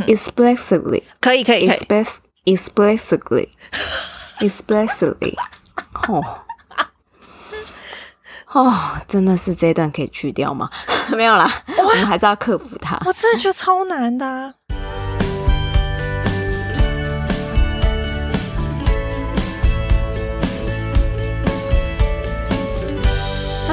explicitly 可以可以可以。Explicitly explicitly 哦。哦，真的是这一段可以去掉吗？没有啦，我们还是要克服它。我真的觉得超难的啊。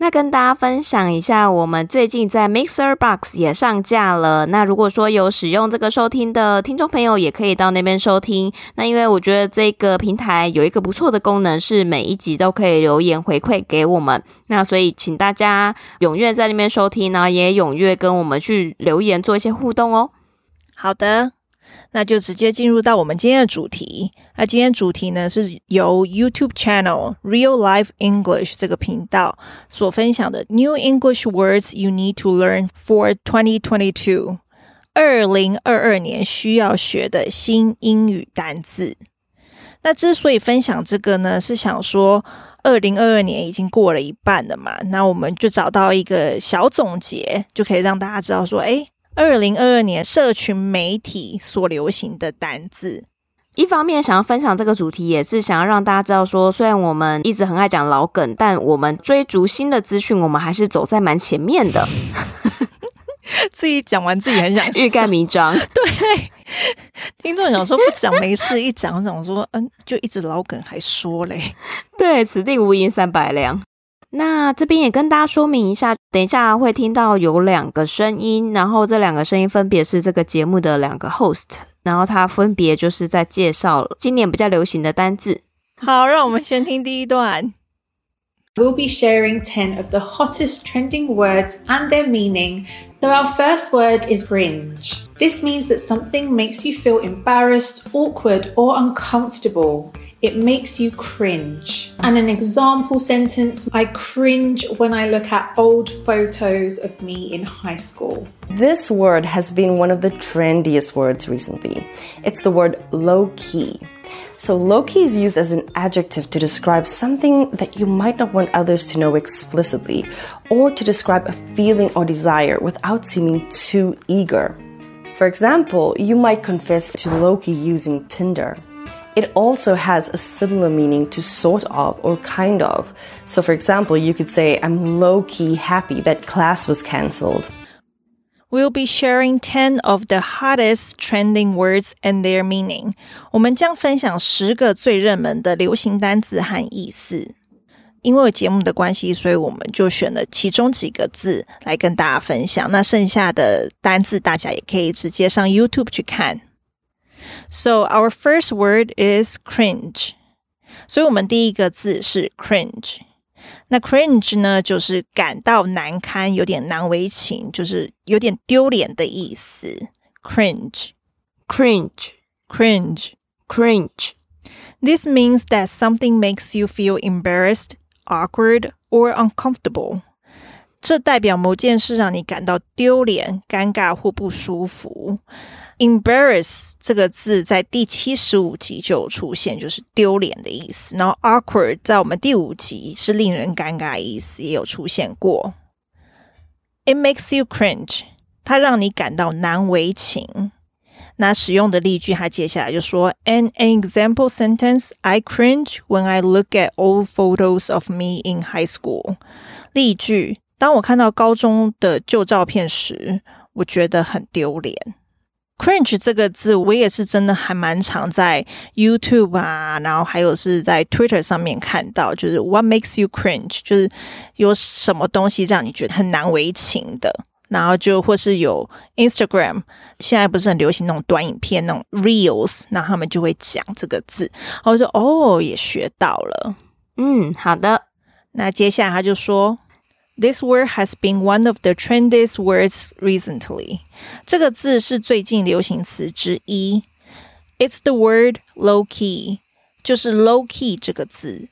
那跟大家分享一下，我们最近在 Mixer Box 也上架了。那如果说有使用这个收听的听众朋友，也可以到那边收听。那因为我觉得这个平台有一个不错的功能，是每一集都可以留言回馈给我们。那所以请大家踊跃在那边收听，然后也踊跃跟我们去留言做一些互动哦。好的。那就直接进入到我们今天的主题。那今天主题呢，是由 YouTube channel Real Life English 这个频道所分享的 New English Words You Need to Learn for 2022，二零二二年需要学的新英语单字。那之所以分享这个呢，是想说二零二二年已经过了一半了嘛，那我们就找到一个小总结，就可以让大家知道说，诶二零二二年社群媒体所流行的单字，一方面想要分享这个主题，也是想要让大家知道说，虽然我们一直很爱讲老梗，但我们追逐新的资讯，我们还是走在蛮前面的。自己讲完自己很想欲盖弥彰，对，听众想说不讲没事，一讲想说嗯，就一直老梗还说嘞，对，此地无银三百两。那这边也跟大家说明一下，等一下会听到有两个声音，然后这两个声音分别是这个节目的两个 host，然后他分别就是在介绍今年比较流行的单字。好，让我们先听第一段。We'll be sharing 10 of the hottest trending words and their meaning. So our first word is cringe. This means that something makes you feel embarrassed, awkward, or uncomfortable. It makes you cringe. And an example sentence I cringe when I look at old photos of me in high school. This word has been one of the trendiest words recently. It's the word low key. So, low key is used as an adjective to describe something that you might not want others to know explicitly, or to describe a feeling or desire without seeming too eager. For example, you might confess to low key using Tinder. It also has a similar meaning to sort of or kind of. So, for example, you could say, I'm low key happy that class was cancelled. We'll be sharing 10 of the hottest trending words and their meaning. 我们将分享十个最热门的流行单字和意思。因为节目的关系，所以我们就选了其中几个字来跟大家分享。那剩下的单字，大家也可以直接上 YouTube 去看。 So our first word is cringe。所以我们第一个字是 cringe。那 cringe 呢，就是感到难堪，有点难为情，就是有点丢脸的意思。cringe，cringe，cringe，cringe。This means that something makes you feel embarrassed, awkward, or uncomfortable。这代表某件事让你感到丢脸、尴尬或不舒服。 Embarrass 这个字在第七十五集就有出现，就是丢脸的意思。然后 awkward 在我们第五集是令人尴尬的意思，也有出现过。It makes you cringe，它让你感到难为情。那使用的例句，它接下来就说：An：An example sentence, I cringe when I look at old photos of me in high school。例句：当我看到高中的旧照片时，我觉得很丢脸。Cringe 这个字，我也是真的还蛮常在 YouTube 啊，然后还有是在 Twitter 上面看到，就是 What makes you cringe？就是有什么东西让你觉得很难为情的，然后就或是有 Instagram，现在不是很流行那种短影片那种 Reels，那他们就会讲这个字，然后我就哦也学到了，嗯，好的，那接下来他就说。This word has been one of the trendiest words recently. 这个字是最近流行词之一。It's the word low key， 就是 low key 这个字。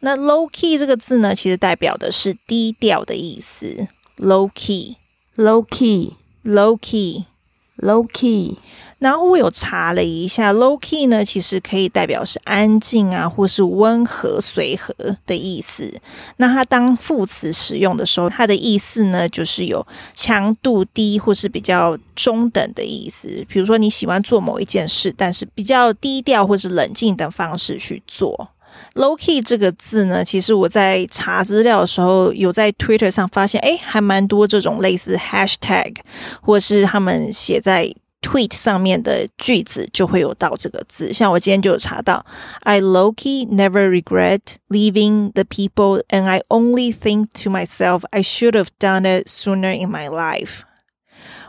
那 low key 这个字呢，其实代表的是低调的意思。low key，low key，low key，low key。 然后我有查了一下，low key 呢，其实可以代表是安静啊，或是温和、随和的意思。那它当副词使用的时候，它的意思呢，就是有强度低或是比较中等的意思。比如说你喜欢做某一件事，但是比较低调或是冷静的方式去做。low key 这个字呢，其实我在查资料的时候，有在 Twitter 上发现，诶，还蛮多这种类似 hashtag，或是他们写在。Tweet 上面的句子就会有到这个字，像我今天就有查到，I low-key never regret leaving the people, and I only think to myself, I should have done it sooner in my life。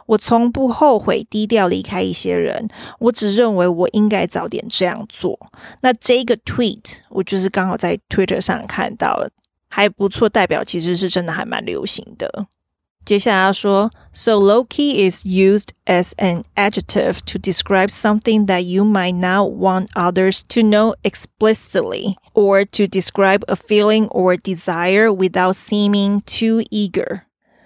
我从不后悔低调离开一些人，我只认为我应该早点这样做。那这个 tweet 我就是刚好在 Twitter 上看到，还不错，代表其实是真的还蛮流行的。接下来要说，so low-key is used as an adjective to describe something that you might not want others to know explicitly, or to describe a feeling or desire without seeming too eager。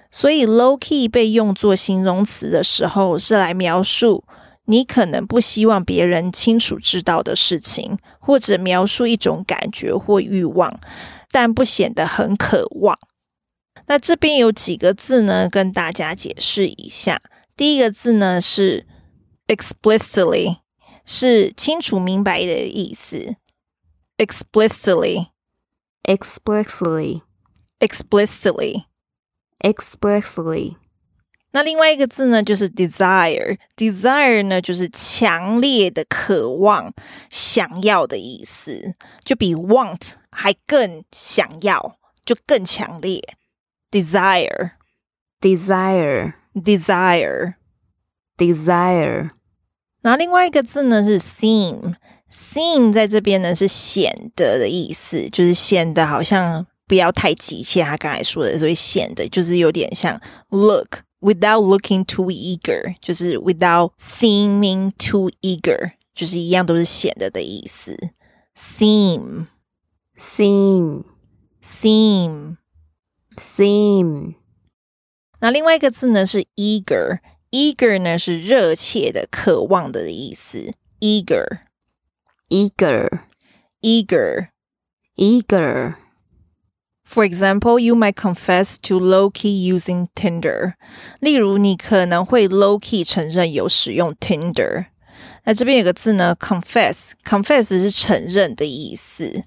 所以，low-key 被用作形容词的时候，是来描述你可能不希望别人清楚知道的事情，或者描述一种感觉或欲望，但不显得很渴望。 那这边有几个字呢，跟大家解释一下。第一个字呢是 explicitly，是清楚明白的意思。explicitly，explicitly，explicitly，explicitly。那另外一个字呢，就是 desire，desire 呢就是强烈的渴望、想要的意思，就比 want 还更想要，就更强烈。desire, desire, desire, desire。那另外一个字呢是 seem, seem 在这边呢是显得的意思，就是显得好像不要太急切。他刚才说的，所以显得就是有点像 look without looking too eager，就是 without seeming too eager，就是一样都是显得的意思。seem, seem, seem。 Seem，那另外一个字呢是 eager，eager 呢是热切的、渴望的意思。eager，eager，eager。For example, you might confess to low-key using Tinder。例如，你可能会 low-key 承认有使用 Tinder。那这边有个字呢，confess，confess 是承认的意思。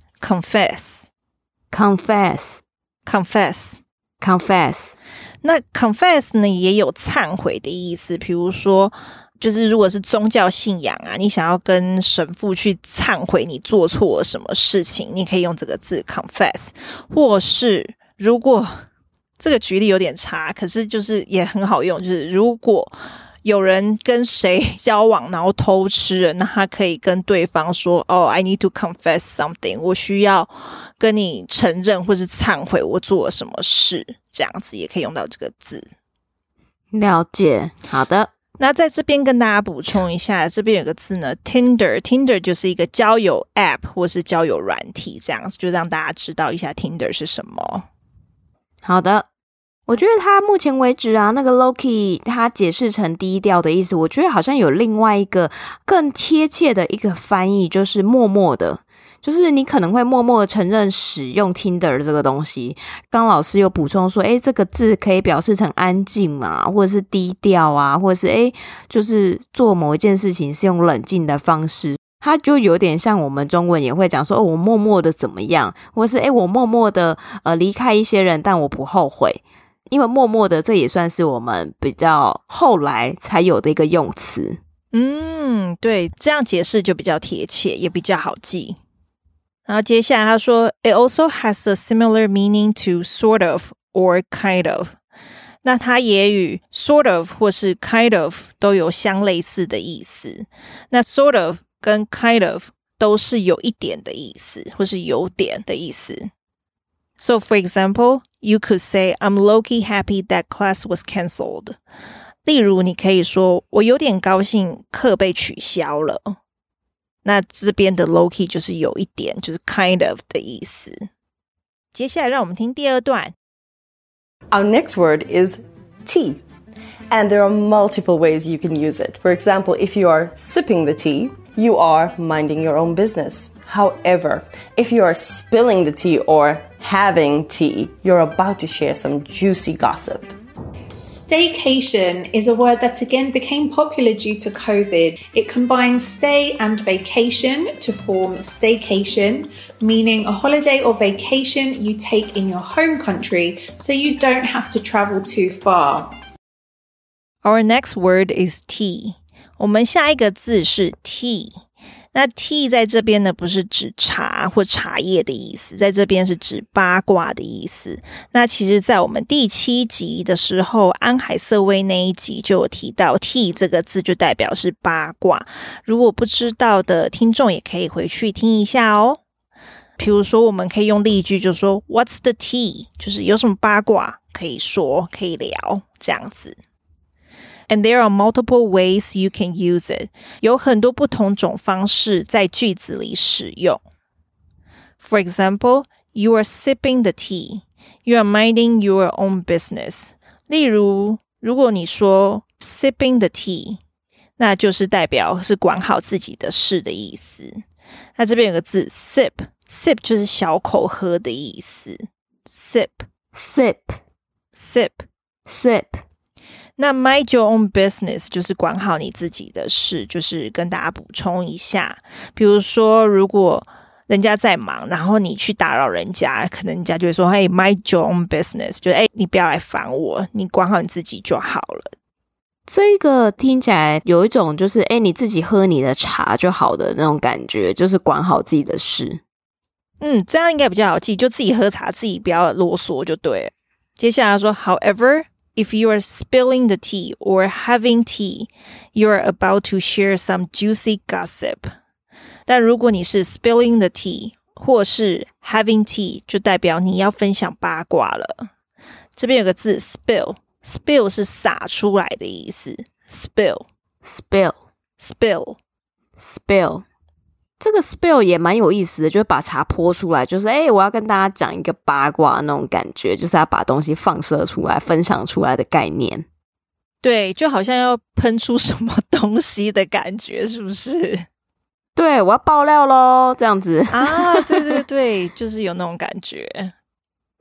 confess，confess。那 confess 呢也有忏悔的意思。比如说，就是如果是宗教信仰啊，你想要跟神父去忏悔你做错了什么事情，你可以用这个字 confess。或是如果这个举例有点差，可是就是也很好用，就是如果。有人跟谁交往，然后偷吃了，那他可以跟对方说：“哦、oh，I need to confess something，我需要跟你承认或是忏悔我做了什么事。”这样子也可以用到这个字。了解，好的。那在这边跟大家补充一下，这边有个字呢，Tinder，Tinder 就是一个交友 App 或是交友软体，这样子就让大家知道一下 Tinder 是什么。好的。我觉得他目前为止啊，那个 Loki 他解释成低调的意思，我觉得好像有另外一个更贴切的一个翻译，就是默默的，就是你可能会默默的承认使用 Tinder 这个东西。刚老师又补充说，诶，这个字可以表示成安静嘛，或者是低调啊，或者是诶，就是做某一件事情是用冷静的方式，它就有点像我们中文也会讲说，哦，我默默的怎么样，或是诶，我默默的呃离开一些人，但我不后悔。因为默默的，这也算是我们比较后来才有的一个用词。嗯，对，这样解释就比较贴切，也比较好记。然后接下来他说，It also has a similar meaning to sort of or kind of。那它也与 sort of 或是 kind of 都有相类似的意思。那 sort of 跟 kind of 都是有一点的意思，或是有点的意思。So, for example, you could say, I'm low-key happy that class was cancelled. 例如，你可以说，我有点高兴课被取消了。 那这边的 low key 就是有一点，就是 kind of 的意思。接下来让我们听第二段。Our next word is tea. And there are multiple ways you can use it. For example, if you are sipping the tea, you are minding your own business. However, if you are spilling the tea or having tea, you're about to share some juicy gossip. Staycation is a word that again became popular due to COVID. It combines stay and vacation to form staycation, meaning a holiday or vacation you take in your home country so you don't have to travel too far. Our next word is tea. 我们下一个字是 tea。 那 tea 在这边呢，不是指茶或茶叶的意思，在这边是指八卦的意思。那其实，在我们第七集的时候，安海瑟薇那一集就有提到 tea 这个字，就代表是八卦。如果不知道的听众，也可以回去听一下哦。比如说，我们可以用例句，就说 What's the tea？就是有什么八卦可以说，可以聊，这样子。And there are multiple ways you can use it. 有很多不同种方式在句子里使用。For example, you are sipping the tea. You are minding your own business. 例如，如果你说 sipping the tea，那就是代表是管好自己的事的意思。那这边有个字 sip，sip 就是小口喝的意思。sip，sip，sip，sip。 那 mind your own business 就是管好你自己的事，就是跟大家补充一下。比如说，如果人家在忙，然后你去打扰人家，可能人家就会说：“嘿，mind your own business，就哎，你不要来烦我，你管好你自己就好了。”这个听起来有一种就是哎，你自己喝你的茶就好的那种感觉，就是管好自己的事。嗯，这样应该比较好记，就自己喝茶，自己不要啰嗦就对了。接下来说，however。If you are spilling the tea or having tea, you are about to share some juicy gossip. 但如果你是 spilling the tea 或是 having tea，就代表你要分享八卦了。这边有个字 spill，spill 是洒出来的意思。spill，spill，spill，spill。 这个 spill 也蛮有意思的，就是把茶泼出来，就是哎，我要跟大家讲一个八卦那种感觉，就是要把东西放射出来、分享出来的概念。对，就好像要喷出什么东西的感觉，是不是？对，我要爆料喽，这样子啊，对对对，就是有那种感觉。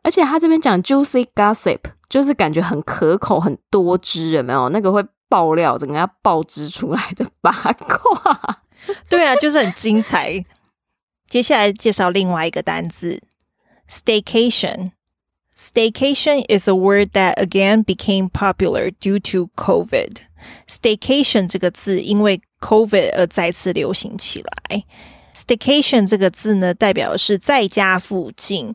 而且他这边讲 juicy gossip，就是感觉很可口、很多汁，有没有？那个会爆料，整个要爆汁出来的八卦。对啊，就是很精彩。接下来介绍另外一个单字，staycation。Staycation is a word that again became popular due to COVID. Staycation 这个字因为 COVID 而再次流行起来。Staycation 这个字呢，代表是在家附近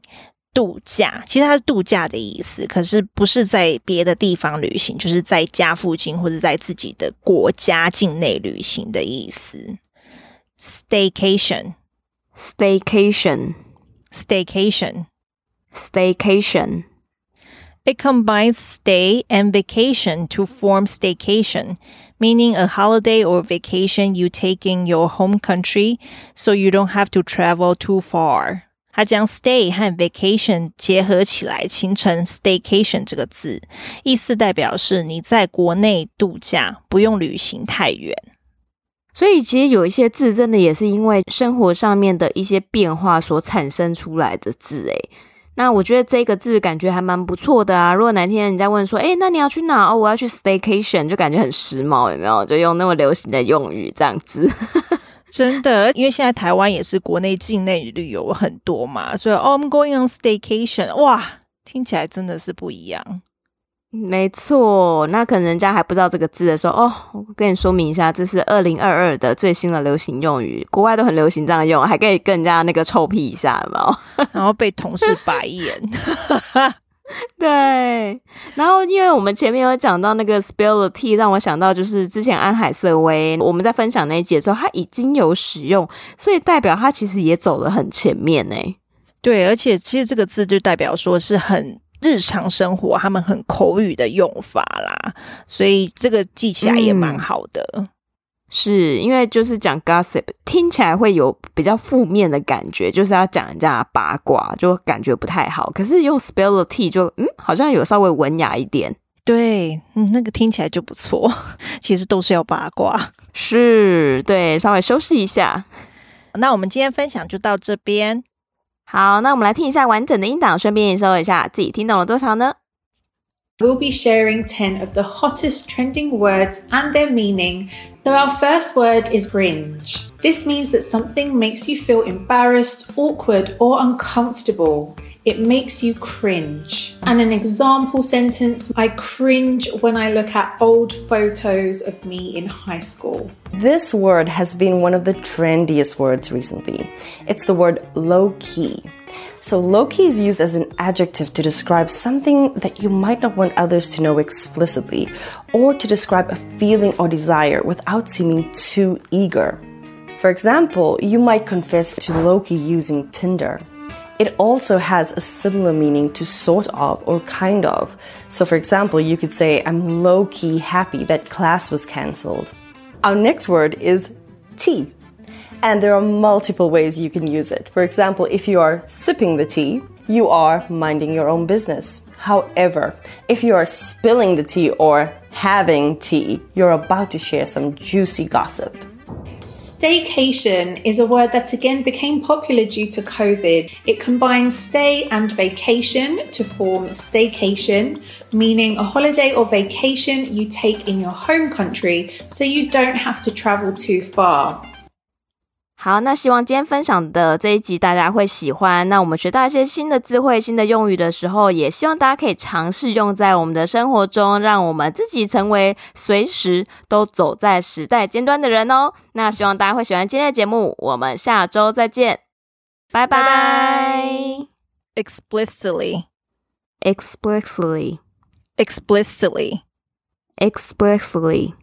度假，其实它是度假的意思，可是不是在别的地方旅行，就是在家附近或者在自己的国家境内旅行的意思。Staycation, staycation, staycation, staycation. It combines stay and vacation to form staycation, meaning a holiday or vacation you take in your home country so you don't have to travel too far. 它将 stay 和 vacation 结合起来，形成 staycation 这个字，意思代表是你在国内度假，不用旅行太远。 所以其实有一些字真的也是因为生活上面的一些变化所产生出来的字诶。那我觉得这个字感觉还蛮不错的啊。如果哪天人家问说，诶，那你要去哪？哦，我要去 staycation，就感觉很时髦，有没有？就用那么流行的用语这样子。真的，因为现在台湾也是国内境内旅游很多嘛，所以 oh, I'm going on staycation，哇，听起来真的是不一样。没错，那可能人家还不知道这个字的时候，哦，我跟你说明一下，这是二零二二的最新的流行用语，国外都很流行这样用，还可以跟人家那个臭屁一下，有没有？然后被同事白眼。对，然后因为我们前面有讲到那个 spill the tea，让我想到就是之前安海瑟薇我们在分享那一节的时候，他已经有使用，所以代表他其实也走得很前面呢。对，而且其实这个字就代表说是很。日常生活，他们很口语的用法啦，所以这个记起来也蛮好的。是因为就是讲 gossip，听起来会有比较负面的感觉，就是要讲人家八卦，就感觉不太好。可是用 spill the tea 就嗯，好像有稍微文雅一点。对，嗯，那个听起来就不错。其实都是要八卦，是对，稍微修饰一下。那我们今天分享就到这边。好，那我们来听一下完整的音档，顺便验收一下自己听懂了多少呢？？We'll be sharing 10 of the hottest trending words and their meaning. So, our first word is cringe. This means that something makes you feel embarrassed, awkward, or uncomfortable. It makes you cringe. And an example sentence I cringe when I look at old photos of me in high school. This word has been one of the trendiest words recently. It's the word low key. So, low key is used as an adjective to describe something that you might not want others to know explicitly, or to describe a feeling or desire without seeming too eager. For example, you might confess to low key using Tinder. It also has a similar meaning to sort of or kind of. So, for example, you could say, I'm low key happy that class was cancelled. Our next word is tea. And there are multiple ways you can use it. For example, if you are sipping the tea, you are minding your own business. However, if you are spilling the tea or having tea, you're about to share some juicy gossip. Staycation is a word that again became popular due to COVID. It combines stay and vacation to form staycation, meaning a holiday or vacation you take in your home country so you don't have to travel too far. 好，那希望今天分享的这一集大家会喜欢。那我们学到一些新的词汇、新的用语的时候，也希望大家可以尝试用在我们的生活中，让我们自己成为随时都走在时代尖端的人哦。那希望大家会喜欢今天的节目，我们下周再见，拜拜。Explicitly, explicitly, explicitly, explicitly，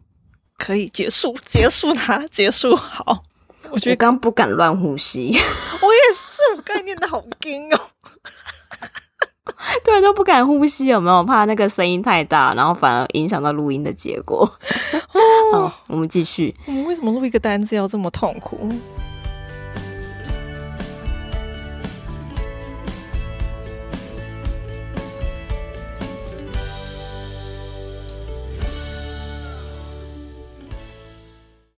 可以结束，结束它，结束好。我觉得刚不敢乱呼吸，我也是，我刚念的好惊哦。对，都不敢呼吸，有没有怕那个声音太大，然后反而影响到录音的结果？好，我们继续。我们为什么录一个单字要这么痛苦？